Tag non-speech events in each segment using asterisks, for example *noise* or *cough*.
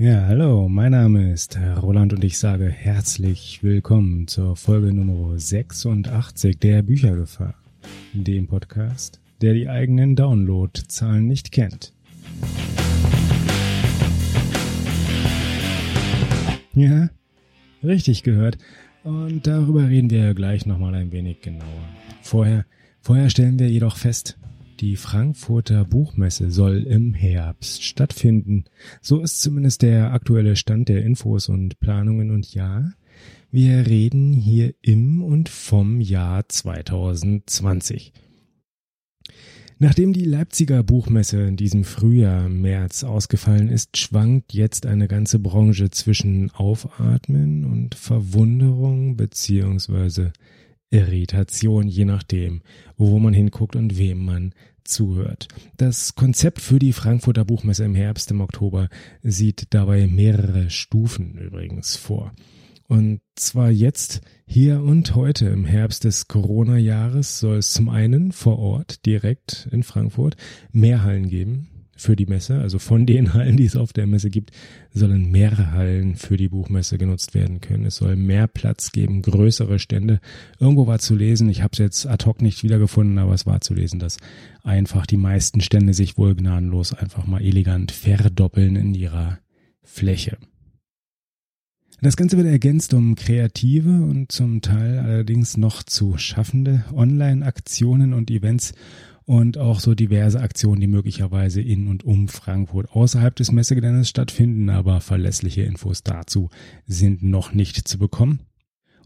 Ja, hallo, mein Name ist Roland und ich sage herzlich willkommen zur Folge Nummer 86 der Büchergefahr, dem Podcast, der die eigenen Downloadzahlen nicht kennt. Ja, richtig gehört. Und darüber reden wir gleich nochmal ein wenig genauer. Vorher, vorher stellen wir jedoch fest, die Frankfurter Buchmesse soll im Herbst stattfinden. So ist zumindest der aktuelle Stand der Infos und Planungen und ja, wir reden hier im und vom Jahr 2020. Nachdem die Leipziger Buchmesse in diesem Frühjahr, März ausgefallen ist, schwankt jetzt eine ganze Branche zwischen Aufatmen und Verwunderung beziehungsweise Irritation, je nachdem, wo man hinguckt und wem man zuhört. Das Konzept für die Frankfurter Buchmesse im Herbst, im Oktober, sieht dabei mehrere Stufen übrigens vor. Und zwar jetzt, hier und heute im Herbst des Corona-Jahres soll es zum einen vor Ort direkt in Frankfurt mehr Hallen geben, für die Messe. Also von den *laughs* Hallen, die es auf der Messe gibt, sollen mehrere Hallen für die Buchmesse genutzt werden können. Es soll mehr Platz geben, größere Stände. Irgendwo war zu lesen, ich habe es jetzt ad hoc nicht wiedergefunden, aber es war zu lesen, dass einfach die meisten Stände sich wohl gnadenlos einfach mal elegant verdoppeln in ihrer Fläche. Das Ganze wird ergänzt um kreative und zum Teil allerdings noch zu schaffende Online-Aktionen und Events und auch so diverse Aktionen, die möglicherweise in und um Frankfurt außerhalb des Messegeländes stattfinden, aber verlässliche Infos dazu sind noch nicht zu bekommen.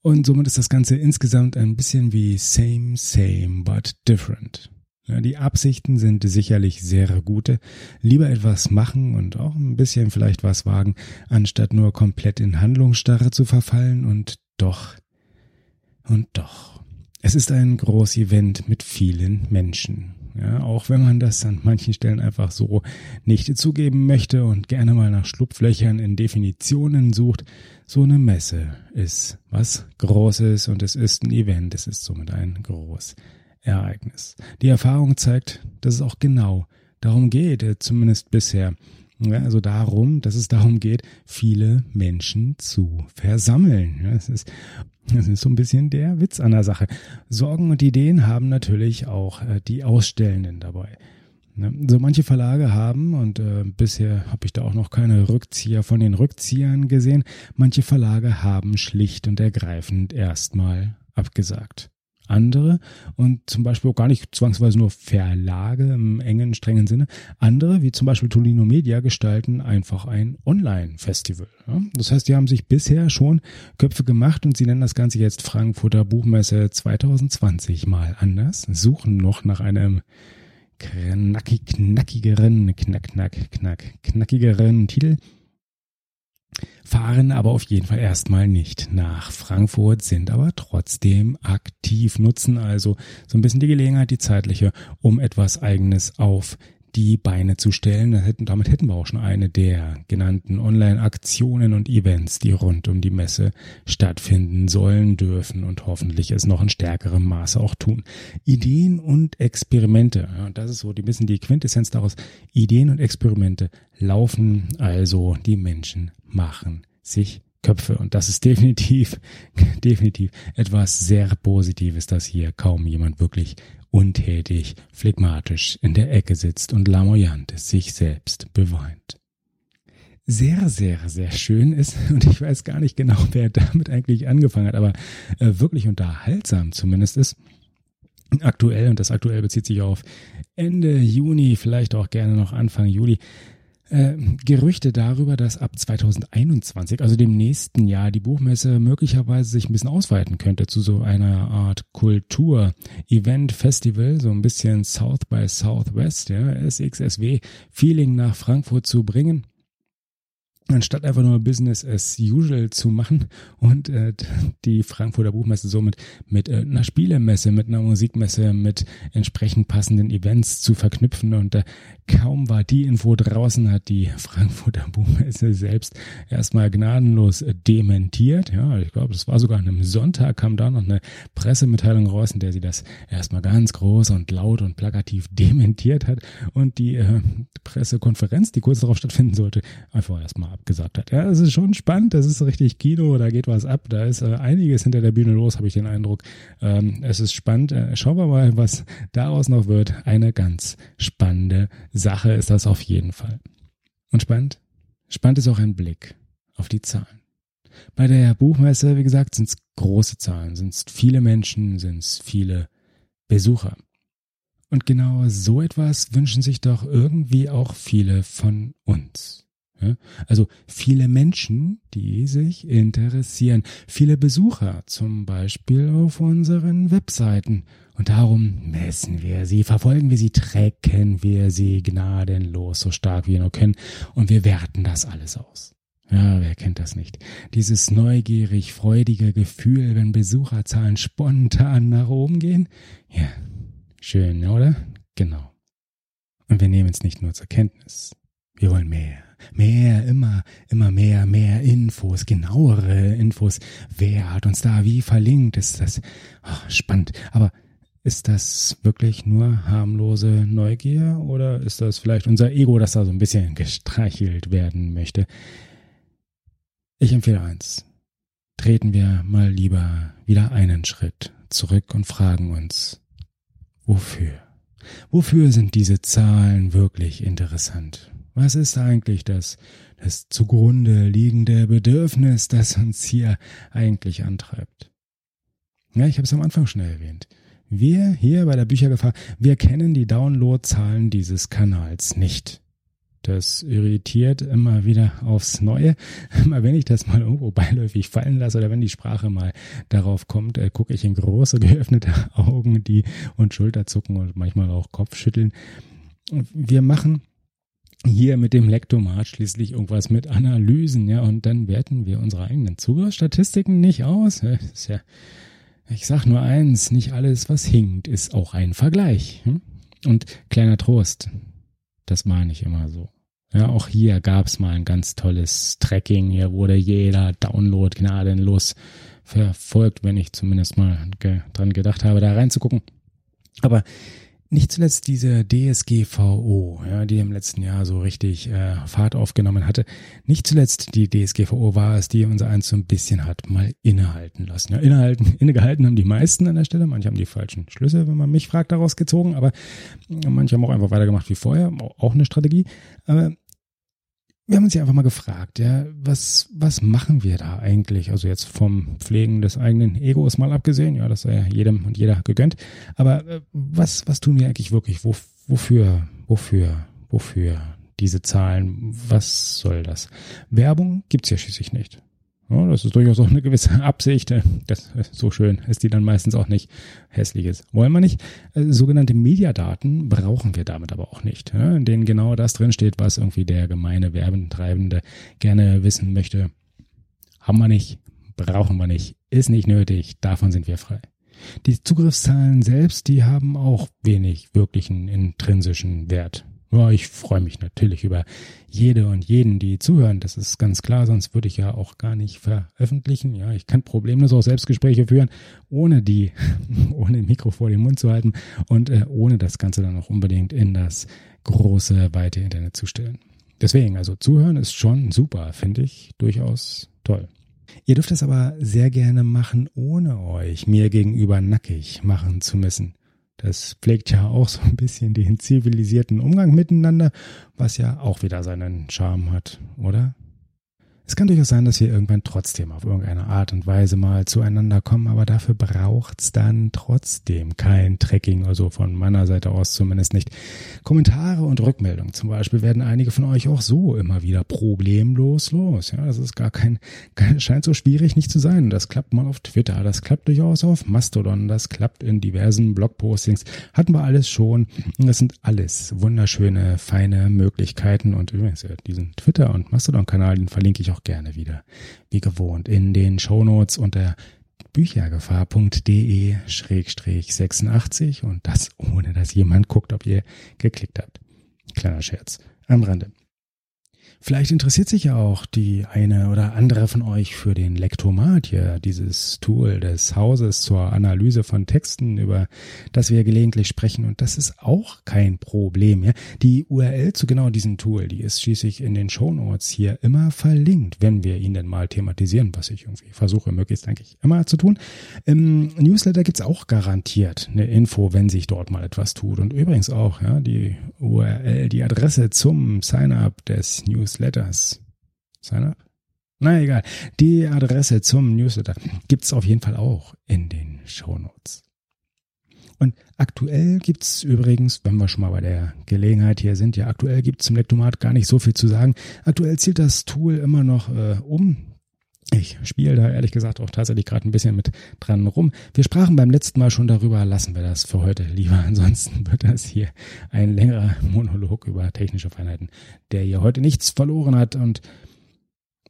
Und somit ist das Ganze insgesamt ein bisschen wie same, same, but different. Ja, die Absichten sind sicherlich sehr gute. Lieber etwas machen und auch ein bisschen vielleicht was wagen, anstatt nur komplett in Handlungsstarre zu verfallen und doch, und doch. Es ist ein Groß-Event mit vielen Menschen. Ja, auch wenn man das an manchen Stellen einfach so nicht zugeben möchte und gerne mal nach Schlupflöchern in Definitionen sucht, so eine Messe ist was Großes und es ist ein Event, es ist somit ein Großereignis. Die Erfahrung zeigt, dass es auch genau darum geht, äh, zumindest bisher. Ja, also darum, dass es darum geht, viele Menschen zu versammeln. Ja, es ist das ist so ein bisschen der Witz an der Sache. Sorgen und Ideen haben natürlich auch äh, die Ausstellenden dabei. Ne? So manche Verlage haben, und äh, bisher habe ich da auch noch keine Rückzieher von den Rückziehern gesehen, manche Verlage haben schlicht und ergreifend erstmal abgesagt andere und zum Beispiel auch gar nicht zwangsweise nur Verlage im engen, strengen Sinne. Andere, wie zum Beispiel Tolino Media, gestalten einfach ein Online-Festival. Ja? Das heißt, die haben sich bisher schon Köpfe gemacht und sie nennen das Ganze jetzt Frankfurter Buchmesse 2020 mal anders, suchen noch nach einem knackig, knackigeren, knack, knack, knack, knackigeren Titel fahren aber auf jeden Fall erstmal nicht nach Frankfurt, sind aber trotzdem aktiv, nutzen also so ein bisschen die Gelegenheit, die zeitliche, um etwas eigenes auf die Beine zu stellen. Damit hätten wir auch schon eine der genannten Online-Aktionen und Events, die rund um die Messe stattfinden sollen, dürfen und hoffentlich es noch in stärkerem Maße auch tun. Ideen und Experimente, ja, das ist so ein bisschen die Quintessenz daraus. Ideen und Experimente laufen, also die Menschen machen sich Köpfe. Und das ist definitiv, *laughs* definitiv etwas sehr Positives, dass hier kaum jemand wirklich untätig, phlegmatisch in der Ecke sitzt und lamoyant sich selbst beweint. Sehr, sehr, sehr schön ist, *laughs* und ich weiß gar nicht genau, wer damit eigentlich angefangen hat, aber äh, wirklich unterhaltsam zumindest ist, aktuell, und das aktuell bezieht sich auf Ende Juni, vielleicht auch gerne noch Anfang Juli, äh, Gerüchte darüber, dass ab 2021, also dem nächsten Jahr, die Buchmesse möglicherweise sich ein bisschen ausweiten könnte zu so einer Art Kultur, Event, Festival, so ein bisschen South by Southwest, ja, SXSW, Feeling nach Frankfurt zu bringen anstatt einfach nur Business as usual zu machen und äh, die Frankfurter Buchmesse somit mit äh, einer Spielemesse, mit einer Musikmesse, mit entsprechend passenden Events zu verknüpfen. Und äh, kaum war die Info draußen, hat die Frankfurter Buchmesse selbst erstmal gnadenlos äh, dementiert. Ja, ich glaube, das war sogar an einem Sonntag, kam da noch eine Pressemitteilung raus, in der sie das erstmal ganz groß und laut und plakativ dementiert hat und die äh, Pressekonferenz, die kurz darauf stattfinden sollte, einfach erstmal abgesagt hat. Ja, es ist schon spannend, das ist richtig Kino, da geht was ab, da ist äh, einiges hinter der Bühne los, habe ich den Eindruck. Ähm, es ist spannend. Äh, schauen wir mal, was daraus noch wird. Eine ganz spannende Sache ist das auf jeden Fall. Und spannend? Spannend ist auch ein Blick auf die Zahlen. Bei der Buchmesse, wie gesagt, sind es große Zahlen, sind es viele Menschen, sind es viele Besucher. Und genau so etwas wünschen sich doch irgendwie auch viele von uns. Ja? Also viele Menschen, die sich interessieren, viele Besucher zum Beispiel auf unseren Webseiten. Und darum messen wir sie, verfolgen wir sie, trecken wir sie gnadenlos so stark wie wir nur können und wir werten das alles aus. Ja, wer kennt das nicht? Dieses neugierig freudige Gefühl, wenn Besucherzahlen spontan nach oben gehen? Ja, schön, oder? Genau. Und wir nehmen es nicht nur zur Kenntnis. Wir wollen mehr. Mehr, immer, immer mehr, mehr Infos, genauere Infos. Wer hat uns da wie verlinkt? Ist das oh, spannend. Aber ist das wirklich nur harmlose Neugier oder ist das vielleicht unser Ego, das da so ein bisschen gestreichelt werden möchte? Ich empfehle eins. Treten wir mal lieber wieder einen Schritt zurück und fragen uns, wofür? Wofür sind diese Zahlen wirklich interessant? Was ist eigentlich das, das zugrunde liegende Bedürfnis, das uns hier eigentlich antreibt? Ja, ich habe es am Anfang schon erwähnt. Wir hier bei der Büchergefahr, wir kennen die Downloadzahlen dieses Kanals nicht. Das irritiert immer wieder aufs Neue. *laughs* Immer wenn ich das mal irgendwo beiläufig fallen lasse oder wenn die Sprache mal darauf kommt, äh, gucke ich in große geöffnete *laughs* Augen, die und Schulterzucken und manchmal auch Kopfschütteln. Wir machen hier mit dem Lektomat schließlich irgendwas mit Analysen, ja, und dann werten wir unsere eigenen Zugriffsstatistiken nicht aus. Ist ja, ich sag nur eins, nicht alles, was hinkt, ist auch ein Vergleich. Hm? Und kleiner Trost, das meine ich immer so. Ja, auch hier gab's mal ein ganz tolles Tracking. Hier wurde jeder Download gnadenlos verfolgt, wenn ich zumindest mal ge dran gedacht habe, da reinzugucken. Aber nicht zuletzt diese DSGVO, ja, die im letzten Jahr so richtig äh, Fahrt aufgenommen hatte. Nicht zuletzt die DSGVO war es, die unser eins so ein bisschen hat mal innehalten lassen. Ja, innehalten, *laughs* innegehalten haben die meisten an der Stelle. Manche haben die falschen Schlüsse, wenn man mich fragt, daraus gezogen. Aber manche haben auch einfach weitergemacht wie vorher. Auch eine Strategie. Aber wir haben uns ja einfach mal gefragt, ja, was, was machen wir da eigentlich? Also jetzt vom Pflegen des eigenen Egos mal abgesehen, ja, das sei ja jedem und jeder gegönnt. Aber äh, was, was tun wir eigentlich wirklich? Wo, wofür, wofür, wofür diese Zahlen? Was soll das? Werbung gibt's ja schließlich nicht. Ja, das ist durchaus auch eine gewisse *laughs* Absicht. Das so schön ist die dann meistens auch nicht. Hässliches wollen wir nicht. Äh, sogenannte Mediadaten brauchen wir damit aber auch nicht, in denen genau das drinsteht, was irgendwie der gemeine Werbentreibende gerne wissen möchte. Haben wir nicht, brauchen wir nicht, ist nicht nötig, davon sind wir frei. Die Zugriffszahlen selbst, die haben auch wenig wirklichen intrinsischen Wert. Ja, ich freue mich natürlich über jede und jeden, die zuhören. Das ist ganz klar, sonst würde ich ja auch gar nicht veröffentlichen. Ja, ich kann problemlos auch Selbstgespräche führen, ohne die, *laughs* ohne Mikro vor den Mund zu halten und äh, ohne das Ganze dann auch unbedingt in das große, weite Internet zu stellen. Deswegen, also zuhören ist schon super, finde ich durchaus toll. Ihr dürft es aber sehr gerne machen, ohne euch mir gegenüber nackig machen zu müssen. Das pflegt ja auch so ein bisschen den zivilisierten Umgang miteinander, was ja auch wieder seinen Charme hat, oder? Es kann durchaus sein, dass wir irgendwann trotzdem auf irgendeine Art und Weise mal zueinander kommen, aber dafür braucht's dann trotzdem kein Tracking, also von meiner Seite aus zumindest nicht. Kommentare und Rückmeldungen zum Beispiel werden einige von euch auch so immer wieder problemlos los. Ja, das ist gar kein, scheint so schwierig nicht zu sein. Das klappt mal auf Twitter, das klappt durchaus auf Mastodon, das klappt in diversen Blogpostings. Hatten wir alles schon. Das sind alles wunderschöne, feine Möglichkeiten. Und übrigens, diesen Twitter- und Mastodon-Kanal, den verlinke ich auch gerne wieder, wie gewohnt, in den Shownotes unter büchergefahr.de-86 und das ohne, dass jemand guckt, ob ihr geklickt habt. Kleiner Scherz am Rande. Vielleicht interessiert sich ja auch die eine oder andere von euch für den Lektomat hier, dieses Tool des Hauses zur Analyse von Texten, über das wir gelegentlich sprechen. Und das ist auch kein Problem. Ja? Die URL zu genau diesem Tool, die ist schließlich in den Show Notes hier immer verlinkt, wenn wir ihn denn mal thematisieren, was ich irgendwie versuche, möglichst eigentlich immer zu tun. Im Newsletter gibt's auch garantiert eine Info, wenn sich dort mal etwas tut. Und übrigens auch ja, die URL, die Adresse zum Sign-up des Newsletters Newsletters. Sign up? Na egal. Die Adresse zum Newsletter gibt's auf jeden Fall auch in den Show Notes. Und aktuell gibt's übrigens, wenn wir schon mal bei der Gelegenheit hier sind, ja, aktuell gibt's zum Lektomat gar nicht so viel zu sagen. Aktuell zielt das Tool immer noch äh, um. Ich spiele da ehrlich gesagt auch tatsächlich gerade ein bisschen mit dran rum. Wir sprachen beim letzten Mal schon darüber, lassen wir das für heute lieber. *laughs* Ansonsten wird das hier ein längerer Monolog über technische Feinheiten, der hier heute nichts verloren hat und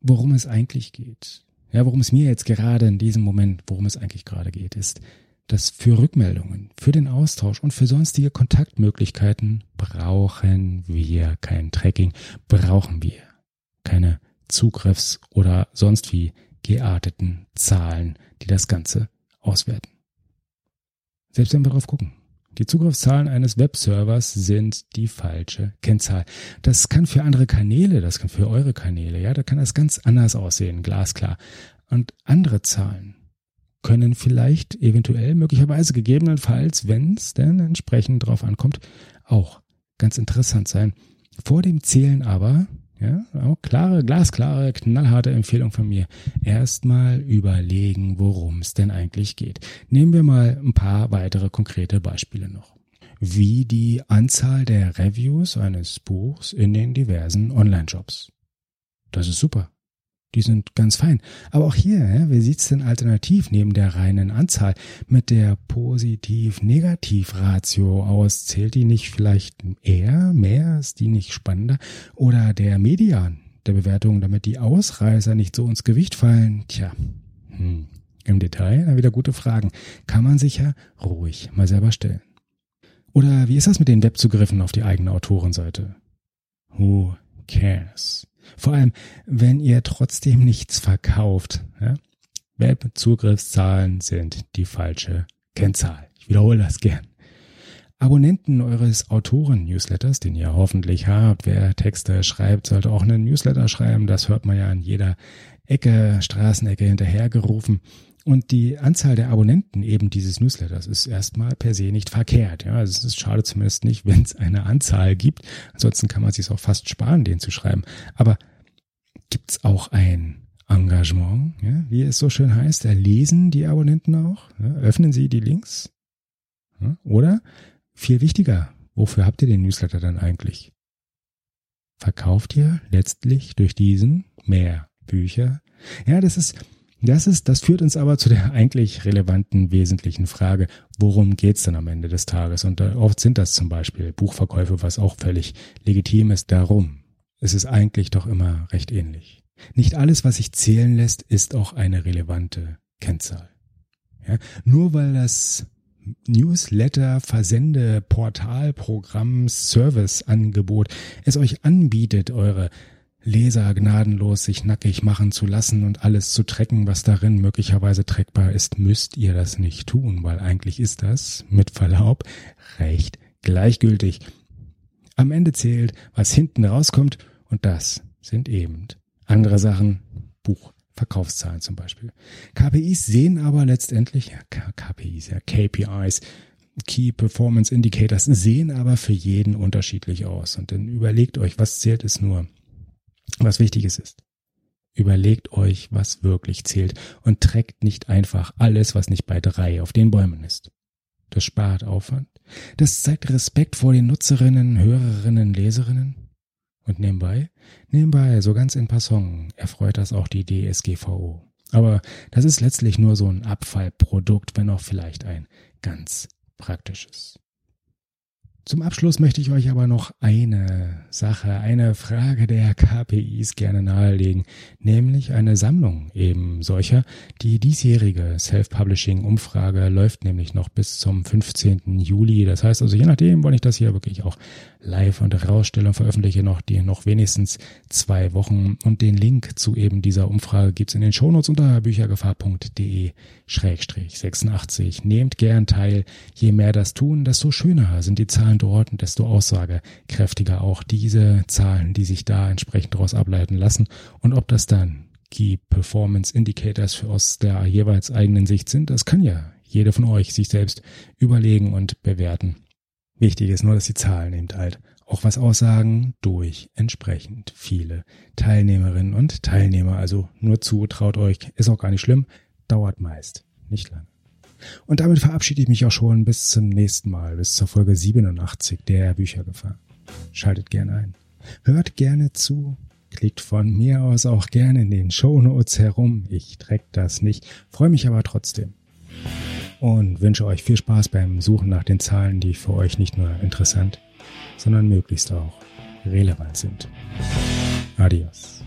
worum es eigentlich geht. Ja, worum es mir jetzt gerade in diesem Moment, worum es eigentlich gerade geht, ist, dass für Rückmeldungen, für den Austausch und für sonstige Kontaktmöglichkeiten brauchen wir kein Tracking, brauchen wir keine Zugriffs- oder sonst wie gearteten Zahlen, die das Ganze auswerten. Selbst wenn wir drauf gucken. Die Zugriffszahlen eines Webservers sind die falsche Kennzahl. Das kann für andere Kanäle, das kann für eure Kanäle, ja, da kann das ganz anders aussehen, glasklar. Und andere Zahlen können vielleicht eventuell, möglicherweise gegebenenfalls, wenn es denn entsprechend drauf ankommt, auch ganz interessant sein. Vor dem Zählen aber ja, auch klare, glasklare, knallharte Empfehlung von mir. Erstmal überlegen, worum es denn eigentlich geht. Nehmen wir mal ein paar weitere konkrete Beispiele noch. Wie die Anzahl der Reviews eines Buchs in den diversen Online-Shops. Das ist super. Die sind ganz fein. Aber auch hier, wie sieht's denn alternativ neben der reinen Anzahl mit der Positiv-Negativ-Ratio aus? Zählt die nicht vielleicht eher, mehr? Ist die nicht spannender? Oder der Median der Bewertung, damit die Ausreißer nicht so ins Gewicht fallen? Tja, hm. im Detail, dann wieder gute Fragen. Kann man sich ja ruhig mal selber stellen. Oder wie ist das mit den Webzugriffen auf die eigene Autorenseite? Who cares? Vor allem, wenn ihr trotzdem nichts verkauft. Ja? Webzugriffszahlen sind die falsche Kennzahl. Ich wiederhole das gern. Abonnenten eures Autoren-Newsletters, den ihr hoffentlich habt, wer Texte schreibt, sollte auch einen Newsletter schreiben. Das hört man ja an jeder Ecke, Straßenecke hinterhergerufen. Und die Anzahl der Abonnenten eben dieses Newsletters ist erstmal per se nicht verkehrt. Ja, also es ist schade zumindest nicht, wenn es eine Anzahl gibt. Ansonsten kann man sich auch fast sparen, den zu schreiben. Aber gibt's auch ein Engagement, ja, wie es so schön heißt? Lesen die Abonnenten auch? Ja, öffnen sie die Links? Ja, oder viel wichtiger, wofür habt ihr den Newsletter dann eigentlich? Verkauft ihr letztlich durch diesen mehr Bücher? Ja, das ist das ist, das führt uns aber zu der eigentlich relevanten, wesentlichen Frage, worum geht's denn am Ende des Tages? Und äh, oft sind das zum Beispiel Buchverkäufe, was auch völlig legitim ist. Darum ist es eigentlich doch immer recht ähnlich. Nicht alles, was sich zählen lässt, ist auch eine relevante Kennzahl. Ja? Nur weil das Newsletter, Versende, Portal, Programm, Serviceangebot es euch anbietet, eure Leser gnadenlos sich nackig machen zu lassen und alles zu trecken, was darin möglicherweise trackbar ist, müsst ihr das nicht tun, weil eigentlich ist das, mit Verlaub, recht gleichgültig. Am Ende zählt, was hinten rauskommt, und das sind eben andere Sachen, Buchverkaufszahlen zum Beispiel. KPIs sehen aber letztendlich, ja, KPIs, ja, KPIs, Key Performance Indicators sehen aber für jeden unterschiedlich aus. Und dann überlegt euch, was zählt es nur? Was Wichtiges ist. Überlegt euch, was wirklich zählt und trägt nicht einfach alles, was nicht bei drei auf den Bäumen ist. Das spart Aufwand. Das zeigt Respekt vor den Nutzerinnen, Hörerinnen, Leserinnen. Und nebenbei, nebenbei, so ganz in Passant, erfreut das auch die DSGVO. Aber das ist letztlich nur so ein Abfallprodukt, wenn auch vielleicht ein ganz praktisches. Zum Abschluss möchte ich euch aber noch eine Sache, eine Frage der KPIs gerne nahelegen, nämlich eine Sammlung eben solcher. Die diesjährige Self-Publishing-Umfrage läuft nämlich noch bis zum 15. Juli. Das heißt also, je nachdem, wann ich das hier wirklich auch live und rausstelle und veröffentliche, noch die noch wenigstens zwei Wochen. Und den Link zu eben dieser Umfrage gibt's in den Shownotes unter büchergefahr.de 86. Nehmt gern teil. Je mehr das tun, desto schöner sind die Zahlen dort und desto aussagekräftiger auch diese Zahlen, die sich da entsprechend daraus ableiten lassen. Und ob das dann Key Performance Indicators für aus der jeweils eigenen Sicht sind, das kann ja jeder von euch sich selbst überlegen und bewerten. Wichtig ist nur, dass die Zahlen eben halt auch was aussagen durch entsprechend viele Teilnehmerinnen und Teilnehmer. Also nur zu, traut euch, ist auch gar nicht schlimm, dauert meist nicht lang. Und damit verabschiede ich mich auch schon bis zum nächsten Mal, bis zur Folge 87 der Büchergefahr. Schaltet gerne ein. Hört gerne zu. Klickt von mir aus auch gerne in den Shownotes herum. Ich track das nicht, freue mich aber trotzdem. Und wünsche euch viel Spaß beim Suchen nach den Zahlen, die für euch nicht nur interessant, sondern möglichst auch relevant sind. Adios.